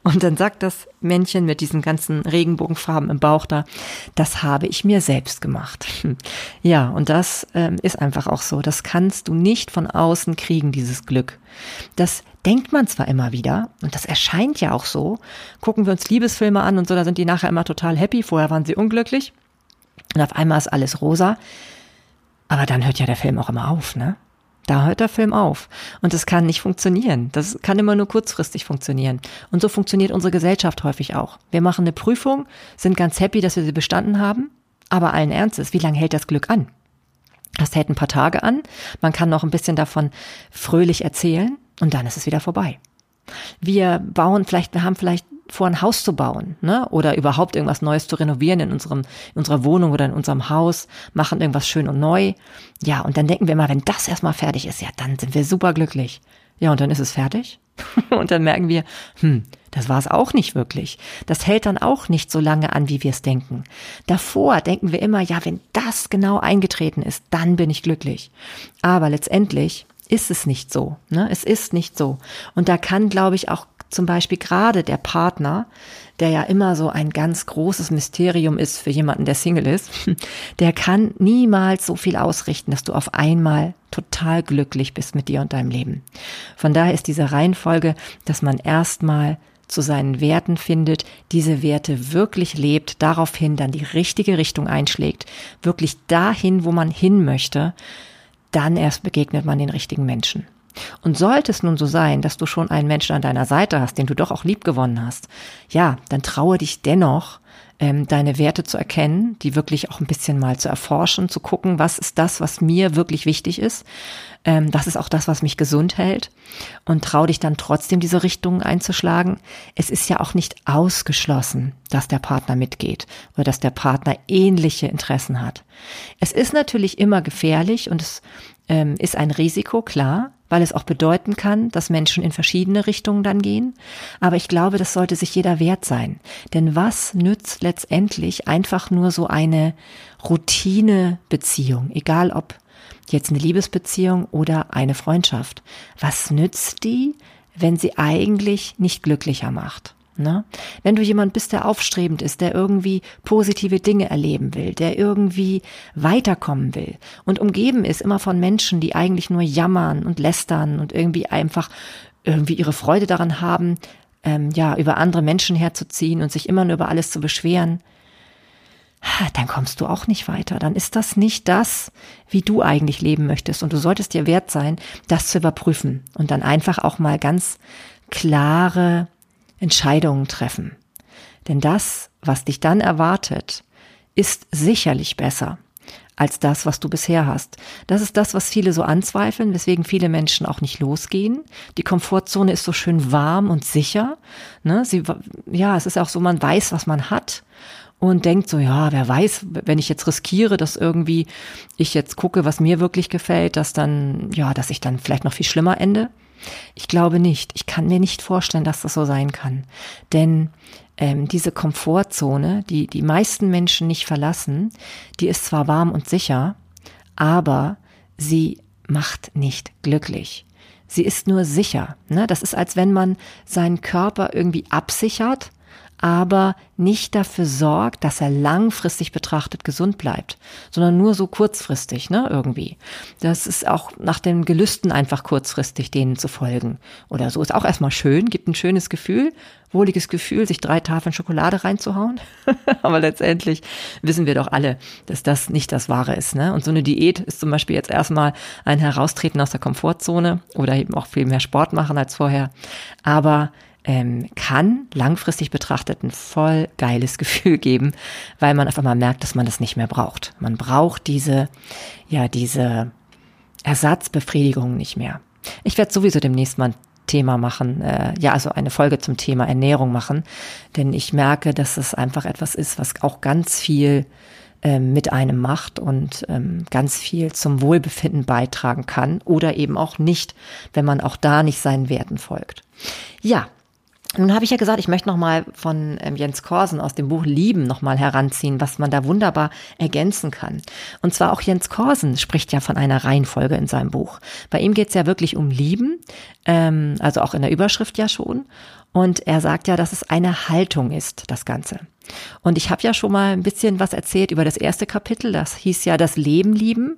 Und dann sagt das Männchen mit diesen ganzen Regenbogenfarben im Bauch da, das habe ich mir selbst gemacht. Ja, und das ähm, ist einfach auch so. Das kannst du nicht von außen kriegen, dieses Glück. Das denkt man zwar immer wieder, und das erscheint ja auch so, gucken wir uns Liebesfilme an und so, da sind die nachher immer total happy, vorher waren sie unglücklich und auf einmal ist alles rosa, aber dann hört ja der Film auch immer auf, ne? Da hört der Film auf. Und das kann nicht funktionieren. Das kann immer nur kurzfristig funktionieren. Und so funktioniert unsere Gesellschaft häufig auch. Wir machen eine Prüfung, sind ganz happy, dass wir sie bestanden haben, aber allen Ernstes, wie lange hält das Glück an? Das hält ein paar Tage an. Man kann noch ein bisschen davon fröhlich erzählen und dann ist es wieder vorbei. Wir bauen vielleicht, wir haben vielleicht vor, ein Haus zu bauen, ne? Oder überhaupt irgendwas Neues zu renovieren in unserem, in unserer Wohnung oder in unserem Haus, machen irgendwas schön und neu. Ja, und dann denken wir immer, wenn das erstmal fertig ist, ja, dann sind wir super glücklich. Ja, und dann ist es fertig. und dann merken wir, hm, das war es auch nicht wirklich. Das hält dann auch nicht so lange an, wie wir es denken. Davor denken wir immer, ja, wenn das genau eingetreten ist, dann bin ich glücklich. Aber letztendlich ist es nicht so. Ne? Es ist nicht so. Und da kann, glaube ich, auch zum Beispiel gerade der Partner, der ja immer so ein ganz großes Mysterium ist für jemanden, der Single ist, der kann niemals so viel ausrichten, dass du auf einmal total glücklich bist mit dir und deinem Leben. Von daher ist diese Reihenfolge, dass man erstmal zu seinen Werten findet, diese Werte wirklich lebt, daraufhin dann die richtige Richtung einschlägt, wirklich dahin, wo man hin möchte, dann erst begegnet man den richtigen Menschen. Und sollte es nun so sein, dass du schon einen Menschen an deiner Seite hast, den du doch auch lieb gewonnen hast, ja, dann traue dich dennoch, ähm, deine Werte zu erkennen, die wirklich auch ein bisschen mal zu erforschen, zu gucken, was ist das, was mir wirklich wichtig ist. Ähm, das ist auch das, was mich gesund hält. Und trau dich dann trotzdem diese Richtungen einzuschlagen. Es ist ja auch nicht ausgeschlossen, dass der Partner mitgeht oder dass der Partner ähnliche Interessen hat. Es ist natürlich immer gefährlich und es ähm, ist ein Risiko, klar weil es auch bedeuten kann, dass Menschen in verschiedene Richtungen dann gehen. Aber ich glaube, das sollte sich jeder wert sein. Denn was nützt letztendlich einfach nur so eine Routinebeziehung, egal ob jetzt eine Liebesbeziehung oder eine Freundschaft? Was nützt die, wenn sie eigentlich nicht glücklicher macht? Ne? Wenn du jemand bist, der aufstrebend ist, der irgendwie positive Dinge erleben will, der irgendwie weiterkommen will und umgeben ist immer von Menschen, die eigentlich nur jammern und lästern und irgendwie einfach irgendwie ihre Freude daran haben, ähm, ja, über andere Menschen herzuziehen und sich immer nur über alles zu beschweren, dann kommst du auch nicht weiter. Dann ist das nicht das, wie du eigentlich leben möchtest. Und du solltest dir wert sein, das zu überprüfen und dann einfach auch mal ganz klare Entscheidungen treffen. Denn das, was dich dann erwartet, ist sicherlich besser als das, was du bisher hast. Das ist das, was viele so anzweifeln, weswegen viele Menschen auch nicht losgehen. Die Komfortzone ist so schön warm und sicher. Ne? Sie, ja, es ist auch so, man weiß, was man hat und denkt so, ja, wer weiß, wenn ich jetzt riskiere, dass irgendwie ich jetzt gucke, was mir wirklich gefällt, dass dann, ja, dass ich dann vielleicht noch viel schlimmer ende. Ich glaube nicht. Ich kann mir nicht vorstellen, dass das so sein kann. Denn ähm, diese Komfortzone, die die meisten Menschen nicht verlassen, die ist zwar warm und sicher, aber sie macht nicht glücklich. Sie ist nur sicher. Ne? Das ist, als wenn man seinen Körper irgendwie absichert aber nicht dafür sorgt, dass er langfristig betrachtet gesund bleibt, sondern nur so kurzfristig, ne, irgendwie. Das ist auch nach den Gelüsten einfach kurzfristig denen zu folgen oder so. Ist auch erstmal schön, gibt ein schönes Gefühl, wohliges Gefühl, sich drei Tafeln Schokolade reinzuhauen. aber letztendlich wissen wir doch alle, dass das nicht das Wahre ist, ne? Und so eine Diät ist zum Beispiel jetzt erstmal ein Heraustreten aus der Komfortzone oder eben auch viel mehr Sport machen als vorher. Aber ähm, kann langfristig betrachtet ein voll geiles Gefühl geben, weil man auf einmal merkt, dass man das nicht mehr braucht. Man braucht diese, ja, diese Ersatzbefriedigung nicht mehr. Ich werde sowieso demnächst mal ein Thema machen, äh, ja, also eine Folge zum Thema Ernährung machen, denn ich merke, dass es einfach etwas ist, was auch ganz viel ähm, mit einem macht und ähm, ganz viel zum Wohlbefinden beitragen kann oder eben auch nicht, wenn man auch da nicht seinen Werten folgt. Ja, Nun habe ich ja gesagt, ich möchte noch mal von ähm, Jens Korsen aus dem Buch Lieben noch mal heranziehen, was man da wunderbar ergänzen kann. Und zwar auch Jens Korsen spricht ja von einer Reihenfolge in seinem Buch. Bei ihm geht es ja wirklich um Lieben, ähm, also auch in der Überschrift ja schon. Und er sagt ja, dass es eine Haltung ist, das Ganze. Und ich habe ja schon mal ein bisschen was erzählt über das erste Kapitel. Das hieß ja das Leben lieben.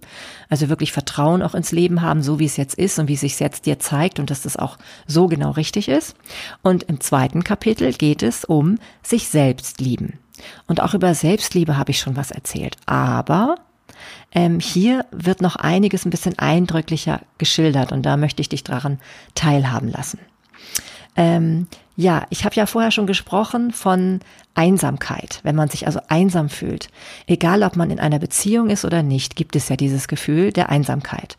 Also wirklich Vertrauen auch ins Leben haben, so wie es jetzt ist und wie es sich jetzt dir zeigt und dass das auch so genau richtig ist. Und im zweiten Kapitel geht es um sich selbst lieben. Und auch über Selbstliebe habe ich schon was erzählt. Aber ähm, hier wird noch einiges ein bisschen eindrücklicher geschildert und da möchte ich dich daran teilhaben lassen. Ähm, ja, ich habe ja vorher schon gesprochen von Einsamkeit, wenn man sich also einsam fühlt. Egal, ob man in einer Beziehung ist oder nicht, gibt es ja dieses Gefühl der Einsamkeit.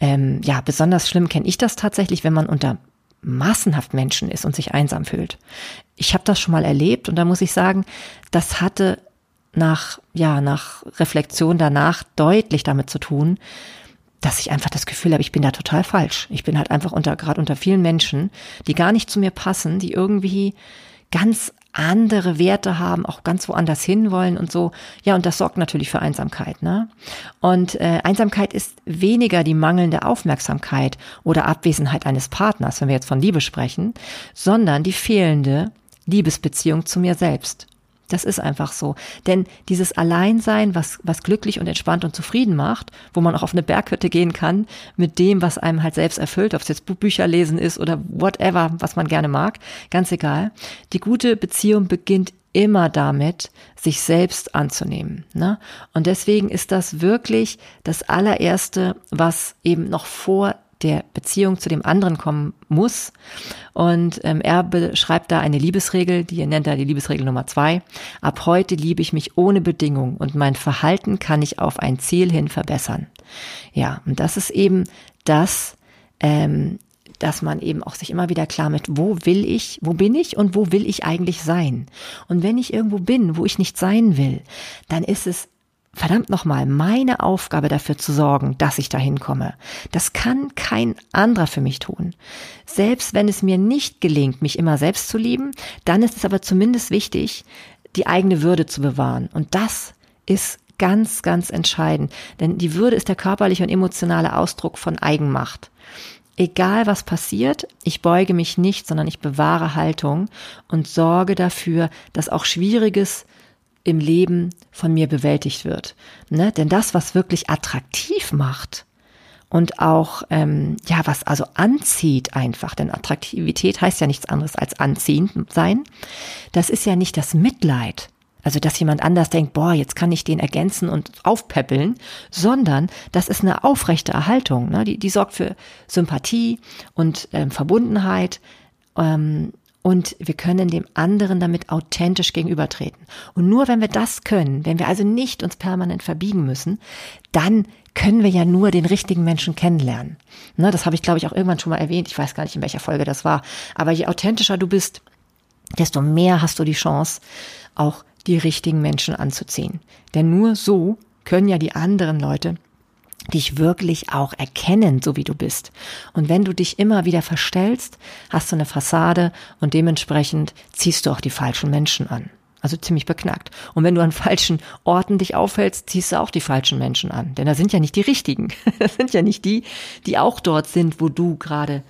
Ähm, ja, besonders schlimm kenne ich das tatsächlich, wenn man unter massenhaft Menschen ist und sich einsam fühlt. Ich habe das schon mal erlebt und da muss ich sagen, das hatte nach ja nach Reflexion danach deutlich damit zu tun, dass ich einfach das Gefühl habe, ich bin da total falsch. Ich bin halt einfach unter, gerade unter vielen Menschen, die gar nicht zu mir passen, die irgendwie ganz andere Werte haben, auch ganz woanders hinwollen und so. Ja, und das sorgt natürlich für Einsamkeit. Ne? Und äh, Einsamkeit ist weniger die mangelnde Aufmerksamkeit oder Abwesenheit eines Partners, wenn wir jetzt von Liebe sprechen, sondern die fehlende Liebesbeziehung zu mir selbst. Das ist einfach so. Denn dieses Alleinsein, was, was glücklich und entspannt und zufrieden macht, wo man auch auf eine Berghütte gehen kann, mit dem, was einem halt selbst erfüllt, ob es jetzt Bücher lesen ist oder whatever, was man gerne mag, ganz egal. Die gute Beziehung beginnt immer damit, sich selbst anzunehmen. Ne? Und deswegen ist das wirklich das allererste, was eben noch vor der Beziehung zu dem anderen kommen muss. Und ähm, er beschreibt da eine Liebesregel, die er nennt da die Liebesregel Nummer zwei. Ab heute liebe ich mich ohne Bedingung und mein Verhalten kann ich auf ein Ziel hin verbessern. Ja, und das ist eben das, ähm, dass man eben auch sich immer wieder klar mit, wo will ich, wo bin ich und wo will ich eigentlich sein? Und wenn ich irgendwo bin, wo ich nicht sein will, dann ist es verdammt nochmal, meine Aufgabe dafür zu sorgen, dass ich dahin komme. Das kann kein anderer für mich tun. Selbst wenn es mir nicht gelingt, mich immer selbst zu lieben, dann ist es aber zumindest wichtig, die eigene Würde zu bewahren. Und das ist ganz, ganz entscheidend. Denn die Würde ist der körperliche und emotionale Ausdruck von Eigenmacht. Egal was passiert, ich beuge mich nicht, sondern ich bewahre Haltung und sorge dafür, dass auch Schwieriges im Leben von mir bewältigt wird. Ne? Denn das, was wirklich attraktiv macht und auch, ähm, ja, was also anzieht einfach, denn Attraktivität heißt ja nichts anderes als anziehend sein, das ist ja nicht das Mitleid. Also, dass jemand anders denkt, boah, jetzt kann ich den ergänzen und aufpäppeln, sondern das ist eine aufrechte Erhaltung. Ne? Die, die sorgt für Sympathie und ähm, Verbundenheit. Ähm, und wir können dem anderen damit authentisch gegenübertreten. Und nur wenn wir das können, wenn wir also nicht uns permanent verbiegen müssen, dann können wir ja nur den richtigen Menschen kennenlernen. Ne, das habe ich, glaube ich, auch irgendwann schon mal erwähnt. Ich weiß gar nicht, in welcher Folge das war. Aber je authentischer du bist, desto mehr hast du die Chance, auch die richtigen Menschen anzuziehen. Denn nur so können ja die anderen Leute dich wirklich auch erkennen, so wie du bist. Und wenn du dich immer wieder verstellst, hast du eine Fassade und dementsprechend ziehst du auch die falschen Menschen an. Also ziemlich beknackt. Und wenn du an falschen Orten dich aufhältst, ziehst du auch die falschen Menschen an. Denn da sind ja nicht die richtigen. Das sind ja nicht die, die auch dort sind, wo du gerade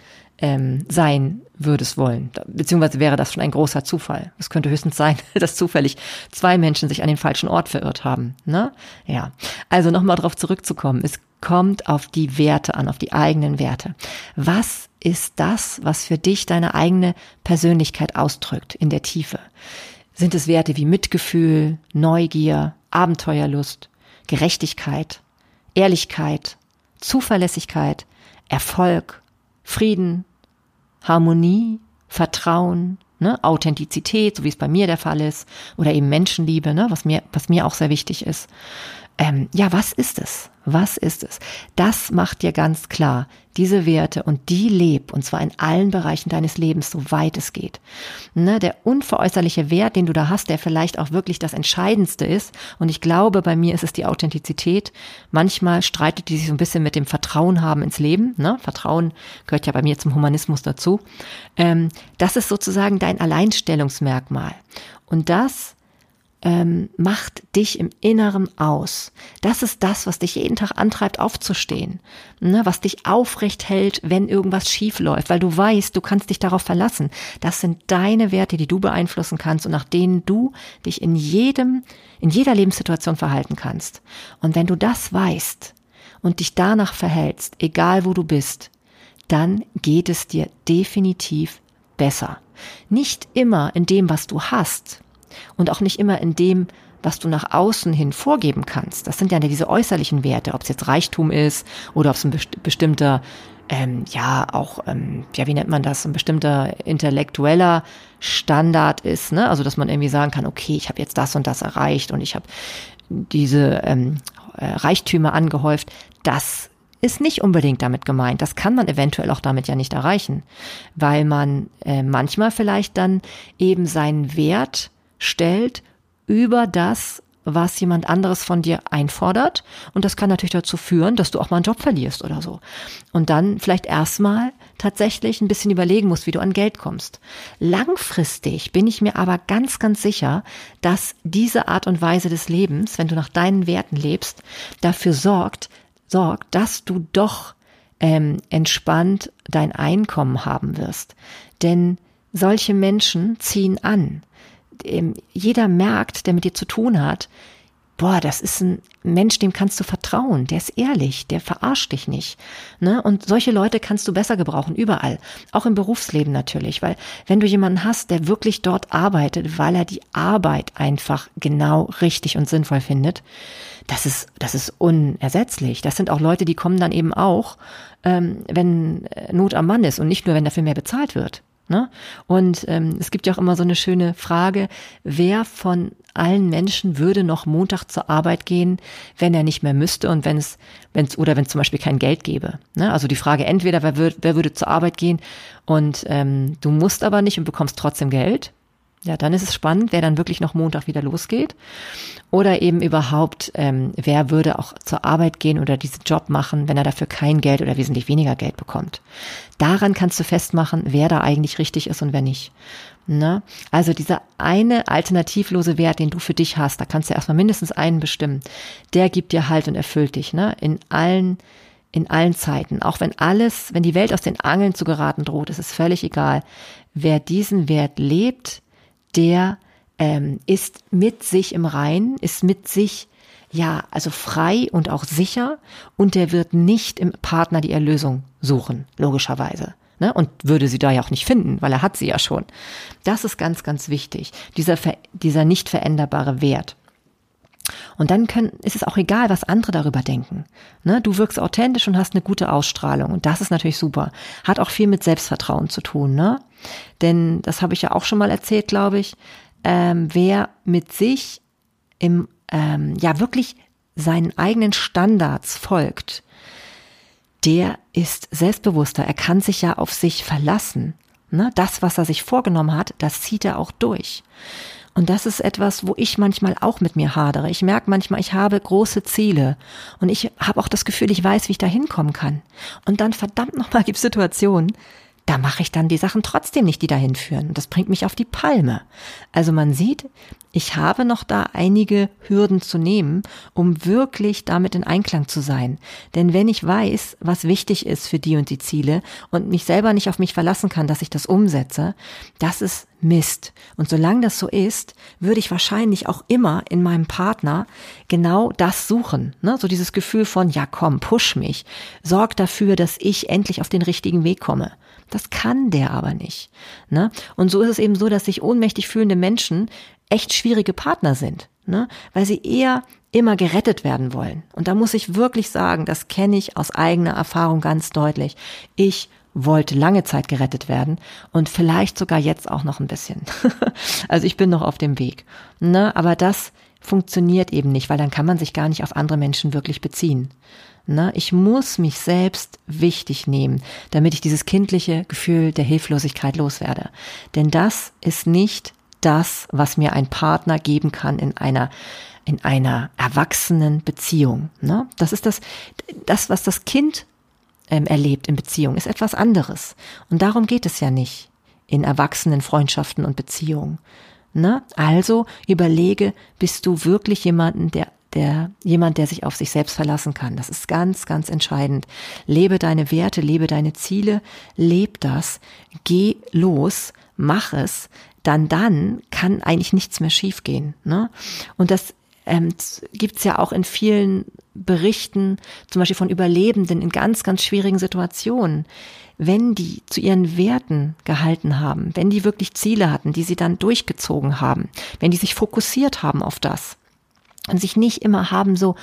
ähm, sein würdest wollen. Beziehungsweise wäre das schon ein großer Zufall. Es könnte höchstens sein, dass zufällig zwei Menschen sich an den falschen Ort verirrt haben. Ne? Ja. Also nochmal darauf zurückzukommen. Es kommt auf die Werte an, auf die eigenen Werte. Was ist das, was für dich deine eigene Persönlichkeit ausdrückt in der Tiefe? Sind es Werte wie Mitgefühl, Neugier, Abenteuerlust, Gerechtigkeit, Ehrlichkeit, Zuverlässigkeit, Erfolg, Frieden, Harmonie, Vertrauen, ne, Authentizität, so wie es bei mir der Fall ist, oder eben Menschenliebe, ne, was mir, was mir auch sehr wichtig ist. ähm, ja, was ist es? Was ist es? Das macht dir ganz klar, diese Werte und die leb, und zwar in allen Bereichen deines Lebens, so weit es geht. Ne, der unveräußerliche Wert, den du da hast, der vielleicht auch wirklich das Entscheidendste ist, und ich glaube, bei mir ist es die Authentizität. Manchmal streitet die sich so ein bisschen mit dem Vertrauen haben ins Leben. Ne? Vertrauen gehört ja bei mir zum Humanismus dazu. Ähm, das ist sozusagen dein Alleinstellungsmerkmal. Und das ähm, macht dich im Inneren aus. Das ist das, was dich jeden Tag antreibt, aufzustehen, ne? was dich aufrecht hält, wenn irgendwas schief läuft, weil du weißt, du kannst dich darauf verlassen. Das sind deine Werte, die du beeinflussen kannst und nach denen du dich in jedem, in jeder Lebenssituation verhalten kannst. Und wenn du das weißt und dich danach verhältst, egal wo du bist, dann geht es dir definitiv besser. Nicht immer in dem, was du hast, und auch nicht immer in dem, was du nach außen hin vorgeben kannst. Das sind ja diese äußerlichen Werte, ob es jetzt Reichtum ist oder ob es ein best bestimmter, ähm, ja, auch, ähm, ja, wie nennt man das, ein bestimmter intellektueller Standard ist, ne? Also, dass man irgendwie sagen kann, okay, ich habe jetzt das und das erreicht und ich habe diese ähm, äh, Reichtümer angehäuft. Das ist nicht unbedingt damit gemeint. Das kann man eventuell auch damit ja nicht erreichen, weil man äh, manchmal vielleicht dann eben seinen Wert stellt über das, was jemand anderes von dir einfordert. Und das kann natürlich dazu führen, dass du auch mal einen Job verlierst oder so. Und dann vielleicht erstmal tatsächlich ein bisschen überlegen musst, wie du an Geld kommst. Langfristig bin ich mir aber ganz, ganz sicher, dass diese Art und Weise des Lebens, wenn du nach deinen Werten lebst, dafür sorgt, sorgt, dass du doch ähm, entspannt dein Einkommen haben wirst. Denn solche Menschen ziehen an jeder merkt, der mit dir zu tun hat, boah, das ist ein Mensch, dem kannst du vertrauen, der ist ehrlich, der verarscht dich nicht. Ne? Und solche Leute kannst du besser gebrauchen, überall. Auch im Berufsleben natürlich, weil wenn du jemanden hast, der wirklich dort arbeitet, weil er die Arbeit einfach genau richtig und sinnvoll findet, das ist, das ist unersetzlich. Das sind auch Leute, die kommen dann eben auch, ähm, wenn Not am Mann ist und nicht nur, wenn dafür mehr bezahlt wird. Ne? Und ähm, es gibt ja auch immer so eine schöne Frage, wer von allen Menschen würde noch Montag zur Arbeit gehen, wenn er nicht mehr müsste und wenn es, wenn es oder wenn es zum Beispiel kein Geld gäbe. Ne? Also die Frage entweder, wer, würd, wer würde zur Arbeit gehen und ähm, du musst aber nicht und bekommst trotzdem Geld ja, dann ist es spannend, wer dann wirklich noch Montag wieder losgeht. Oder eben überhaupt, ähm, wer würde auch zur Arbeit gehen oder diesen Job machen, wenn er dafür kein Geld oder wesentlich weniger Geld bekommt. Daran kannst du festmachen, wer da eigentlich richtig ist und wer nicht. Ne? Also dieser eine alternativlose Wert, den du für dich hast, da kannst du erstmal mindestens einen bestimmen, der gibt dir Halt und erfüllt dich, ne? In allen in allen Zeiten, auch wenn alles, wenn die Welt aus den Angeln zu geraten droht, ist es völlig egal. Wer diesen Wert lebt, der ähm, ist mit sich im Reinen, ist mit sich ja, also frei und auch sicher und der wird nicht im Partner die Erlösung suchen, logischerweise. Ne? Und würde sie da ja auch nicht finden, weil er hat sie ja schon. Das ist ganz, ganz wichtig, dieser, dieser nicht veränderbare Wert. Und dann können, ist es auch egal, was andere darüber denken. Ne? Du wirkst authentisch und hast eine gute Ausstrahlung. Und das ist natürlich super. Hat auch viel mit Selbstvertrauen zu tun. Ne? Denn das habe ich ja auch schon mal erzählt, glaube ich. Ähm, wer mit sich im, ähm, ja wirklich seinen eigenen Standards folgt, der ist selbstbewusster. Er kann sich ja auf sich verlassen. Ne? Das, was er sich vorgenommen hat, das zieht er auch durch. Und das ist etwas, wo ich manchmal auch mit mir hadere. Ich merke manchmal, ich habe große Ziele und ich habe auch das Gefühl, ich weiß, wie ich da hinkommen kann. Und dann verdammt nochmal gibt es Situationen, da mache ich dann die Sachen trotzdem nicht, die dahin führen. Das bringt mich auf die Palme. Also man sieht, ich habe noch da einige Hürden zu nehmen, um wirklich damit in Einklang zu sein. Denn wenn ich weiß, was wichtig ist für die und die Ziele und mich selber nicht auf mich verlassen kann, dass ich das umsetze, das ist Mist. Und solange das so ist, würde ich wahrscheinlich auch immer in meinem Partner genau das suchen. Ne? So dieses Gefühl von, ja komm, push mich, sorg dafür, dass ich endlich auf den richtigen Weg komme. Das kann der aber nicht. Ne? Und so ist es eben so, dass sich ohnmächtig fühlende Menschen echt schwierige Partner sind, ne? weil sie eher immer gerettet werden wollen. Und da muss ich wirklich sagen, das kenne ich aus eigener Erfahrung ganz deutlich. Ich wollte lange Zeit gerettet werden und vielleicht sogar jetzt auch noch ein bisschen. also ich bin noch auf dem Weg. Ne? Aber das funktioniert eben nicht, weil dann kann man sich gar nicht auf andere Menschen wirklich beziehen. Na, ich muss mich selbst wichtig nehmen, damit ich dieses kindliche Gefühl der Hilflosigkeit loswerde. Denn das ist nicht das, was mir ein Partner geben kann in einer in einer erwachsenen Beziehung. Ne? Das ist das, das, was das Kind ähm, erlebt in Beziehung, ist etwas anderes. Und darum geht es ja nicht in erwachsenen Freundschaften und Beziehungen. Ne? Also überlege, bist du wirklich jemanden, der der, jemand, der sich auf sich selbst verlassen kann. Das ist ganz, ganz entscheidend. Lebe deine Werte, lebe deine Ziele, leb das, geh los, mach es, dann dann kann eigentlich nichts mehr schiefgehen. Ne? Und das ähm, gibt's ja auch in vielen Berichten, zum Beispiel von Überlebenden in ganz, ganz schwierigen Situationen. Wenn die zu ihren Werten gehalten haben, wenn die wirklich Ziele hatten, die sie dann durchgezogen haben, wenn die sich fokussiert haben auf das, und sich nicht immer haben so,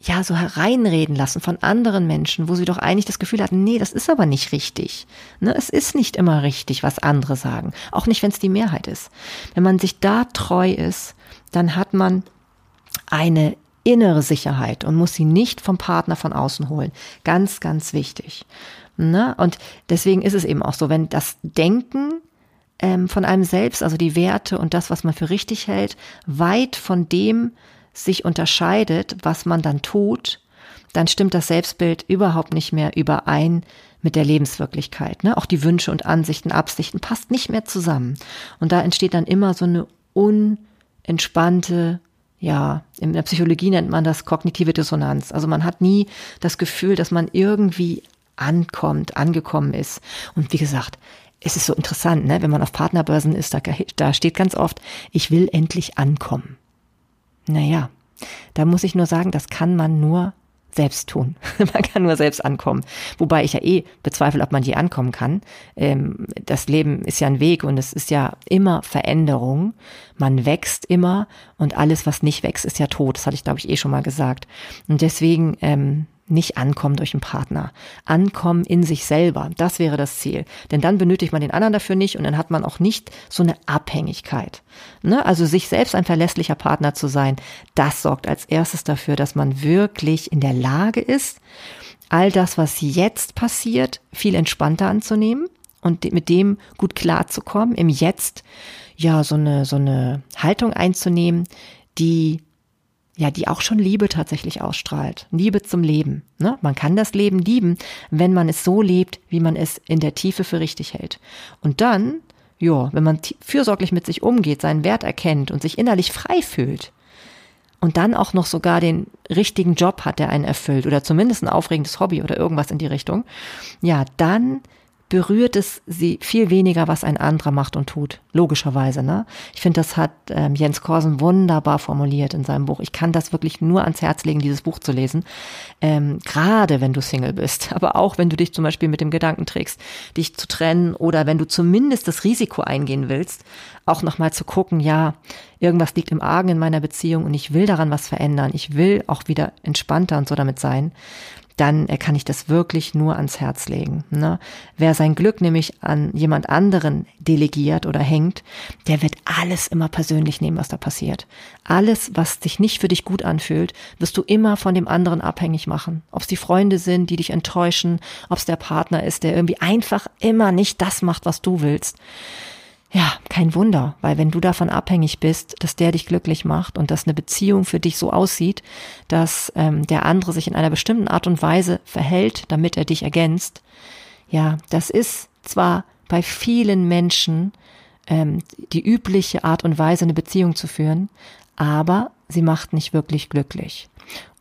ja, so hereinreden lassen von anderen Menschen, wo sie doch eigentlich das Gefühl hatten, nee, das ist aber nicht richtig. Ne, es ist nicht immer richtig, was andere sagen. Auch nicht, wenn es die Mehrheit ist. Wenn man sich da treu ist, dann hat man eine innere Sicherheit und muss sie nicht vom Partner von außen holen. Ganz, ganz wichtig. Ne? Und deswegen ist es eben auch so, wenn das Denken ähm, von einem selbst, also die Werte und das, was man für richtig hält, weit von dem sich unterscheidet, was man dann tut, dann stimmt das Selbstbild überhaupt nicht mehr überein mit der Lebenswirklichkeit. Ne? Auch die Wünsche und Ansichten, Absichten passt nicht mehr zusammen. Und da entsteht dann immer so eine unentspannte, ja, in der Psychologie nennt man das kognitive Dissonanz. Also man hat nie das Gefühl, dass man irgendwie ankommt, angekommen ist. Und wie gesagt, es ist so interessant, ne? wenn man auf Partnerbörsen ist, da, da steht ganz oft, ich will endlich ankommen. Naja, da muss ich nur sagen, das kann man nur selbst tun. man kann nur selbst ankommen. Wobei ich ja eh bezweifle, ob man je ankommen kann. Ähm, das Leben ist ja ein Weg und es ist ja immer Veränderung. Man wächst immer und alles, was nicht wächst, ist ja tot. Das hatte ich, glaube ich, eh schon mal gesagt. Und deswegen ähm, nicht ankommen durch einen Partner. Ankommen in sich selber. Das wäre das Ziel. Denn dann benötigt man den anderen dafür nicht und dann hat man auch nicht so eine Abhängigkeit. Ne? Also sich selbst ein verlässlicher Partner zu sein, das sorgt als erstes dafür, dass man wirklich in der Lage ist, all das, was jetzt passiert, viel entspannter anzunehmen und mit dem gut klarzukommen, im Jetzt ja so eine, so eine Haltung einzunehmen, die ja, die auch schon Liebe tatsächlich ausstrahlt. Liebe zum Leben. Ne? Man kann das Leben lieben, wenn man es so lebt, wie man es in der Tiefe für richtig hält. Und dann, ja, wenn man fürsorglich mit sich umgeht, seinen Wert erkennt und sich innerlich frei fühlt und dann auch noch sogar den richtigen Job hat, der einen erfüllt oder zumindest ein aufregendes Hobby oder irgendwas in die Richtung, ja, dann berührt es sie viel weniger, was ein anderer macht und tut. Logischerweise, ne? Ich finde, das hat ähm, Jens Korsen wunderbar formuliert in seinem Buch. Ich kann das wirklich nur ans Herz legen, dieses Buch zu lesen. Ähm, Gerade wenn du Single bist, aber auch wenn du dich zum Beispiel mit dem Gedanken trägst, dich zu trennen oder wenn du zumindest das Risiko eingehen willst, auch nochmal zu gucken, ja, irgendwas liegt im Argen in meiner Beziehung und ich will daran was verändern. Ich will auch wieder entspannter und so damit sein dann kann ich das wirklich nur ans Herz legen. Ne? Wer sein Glück nämlich an jemand anderen delegiert oder hängt, der wird alles immer persönlich nehmen, was da passiert. Alles, was sich nicht für dich gut anfühlt, wirst du immer von dem anderen abhängig machen. Ob es die Freunde sind, die dich enttäuschen, ob es der Partner ist, der irgendwie einfach immer nicht das macht, was du willst. Ja, kein Wunder, weil wenn du davon abhängig bist, dass der dich glücklich macht und dass eine Beziehung für dich so aussieht, dass ähm, der andere sich in einer bestimmten Art und Weise verhält, damit er dich ergänzt, ja, das ist zwar bei vielen Menschen ähm, die übliche Art und Weise, eine Beziehung zu führen, aber sie macht nicht wirklich glücklich.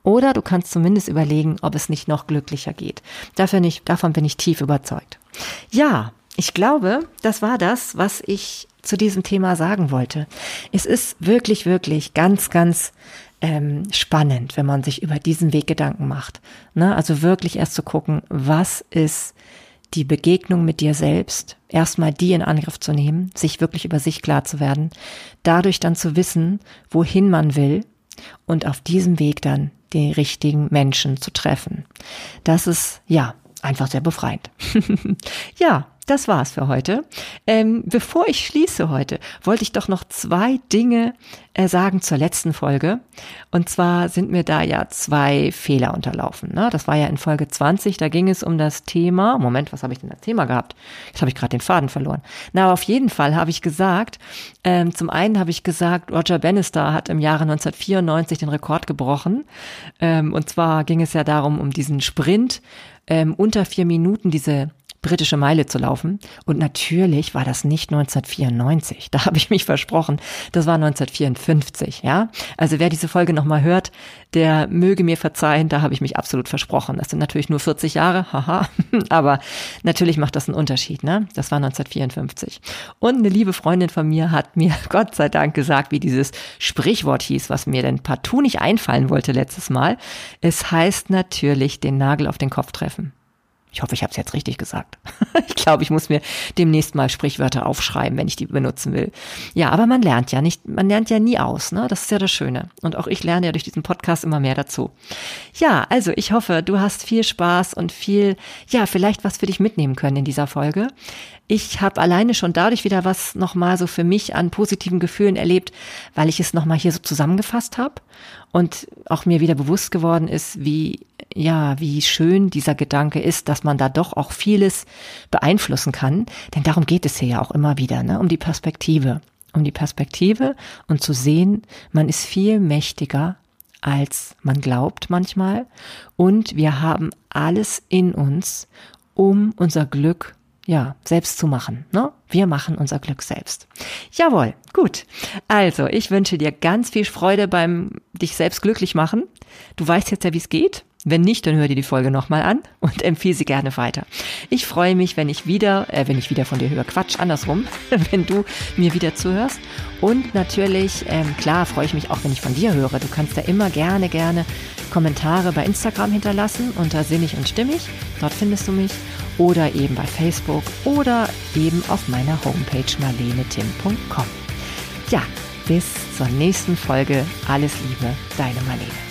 Oder du kannst zumindest überlegen, ob es nicht noch glücklicher geht. Dafür nicht, davon bin ich tief überzeugt. Ja, ich glaube, das war das, was ich zu diesem Thema sagen wollte. Es ist wirklich, wirklich ganz, ganz ähm, spannend, wenn man sich über diesen Weg Gedanken macht. Ne? Also wirklich erst zu gucken, was ist die Begegnung mit dir selbst, erstmal die in Angriff zu nehmen, sich wirklich über sich klar zu werden, dadurch dann zu wissen, wohin man will und auf diesem Weg dann die richtigen Menschen zu treffen. Das ist, ja, einfach sehr befreiend. ja, das war's für heute. Ähm, bevor ich schließe heute, wollte ich doch noch zwei Dinge äh, sagen zur letzten Folge. Und zwar sind mir da ja zwei Fehler unterlaufen. Ne? Das war ja in Folge 20, da ging es um das Thema, Moment, was habe ich denn als Thema gehabt? Jetzt habe ich gerade den Faden verloren. Na, aber auf jeden Fall habe ich gesagt, ähm, zum einen habe ich gesagt, Roger Bannister hat im Jahre 1994 den Rekord gebrochen. Ähm, und zwar ging es ja darum, um diesen Sprint ähm, unter vier Minuten, diese britische Meile zu laufen. Und natürlich war das nicht 1994. Da habe ich mich versprochen. Das war 1954, ja. Also wer diese Folge nochmal hört, der möge mir verzeihen, da habe ich mich absolut versprochen. Das sind natürlich nur 40 Jahre, haha. Aber natürlich macht das einen Unterschied, ne? Das war 1954. Und eine liebe Freundin von mir hat mir Gott sei Dank gesagt, wie dieses Sprichwort hieß, was mir denn partout nicht einfallen wollte letztes Mal. Es heißt natürlich den Nagel auf den Kopf treffen. Ich hoffe, ich habe es jetzt richtig gesagt. ich glaube, ich muss mir demnächst mal Sprichwörter aufschreiben, wenn ich die benutzen will. Ja, aber man lernt ja nicht, man lernt ja nie aus, ne? Das ist ja das Schöne. Und auch ich lerne ja durch diesen Podcast immer mehr dazu. Ja, also ich hoffe, du hast viel Spaß und viel, ja, vielleicht was für dich mitnehmen können in dieser Folge. Ich habe alleine schon dadurch wieder was nochmal so für mich an positiven Gefühlen erlebt, weil ich es nochmal hier so zusammengefasst habe und auch mir wieder bewusst geworden ist, wie ja, wie schön dieser Gedanke ist, dass man da doch auch vieles beeinflussen kann. Denn darum geht es hier ja auch immer wieder, ne? um die Perspektive. Um die Perspektive und zu sehen, man ist viel mächtiger, als man glaubt manchmal. Und wir haben alles in uns, um unser Glück ja, selbst zu machen. Ne? Wir machen unser Glück selbst. Jawohl, gut. Also, ich wünsche dir ganz viel Freude beim dich selbst glücklich machen. Du weißt jetzt ja, wie es geht. Wenn nicht, dann hör dir die Folge nochmal an und empfehle sie gerne weiter. Ich freue mich, wenn ich wieder, äh, wenn ich wieder von dir höre. Quatsch, andersrum, wenn du mir wieder zuhörst. Und natürlich, ähm, klar, freue ich mich auch, wenn ich von dir höre. Du kannst da immer gerne, gerne Kommentare bei Instagram hinterlassen unter sinnig und stimmig. Dort findest du mich. Oder eben bei Facebook oder eben auf meiner Homepage marlenetim.com. Ja, bis zur nächsten Folge. Alles Liebe, deine Marlene.